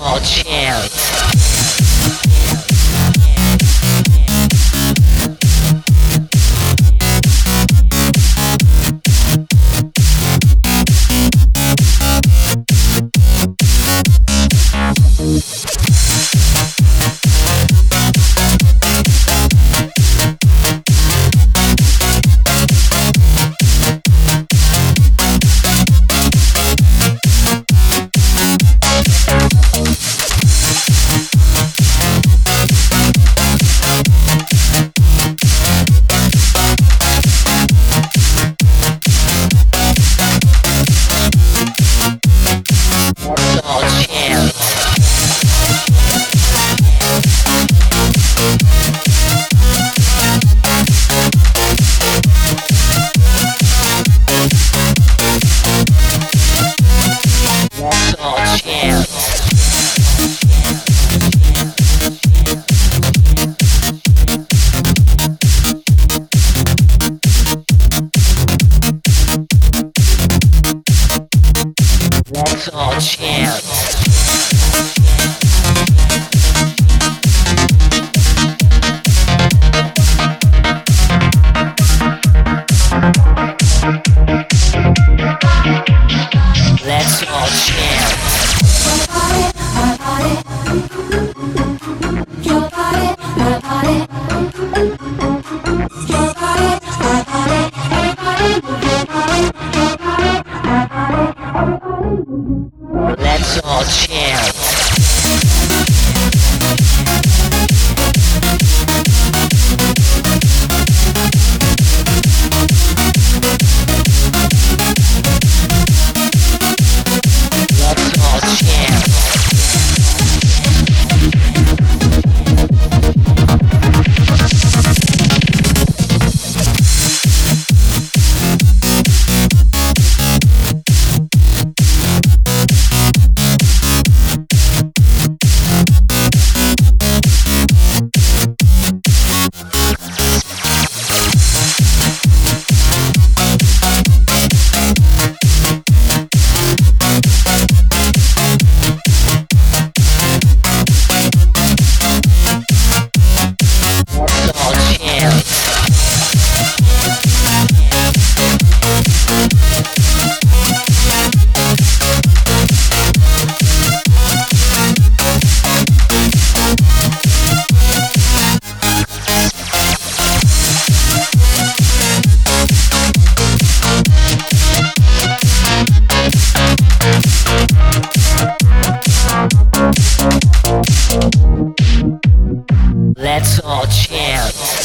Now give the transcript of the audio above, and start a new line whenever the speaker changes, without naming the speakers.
all All chance. Let's all chance. Oh, Let's chance.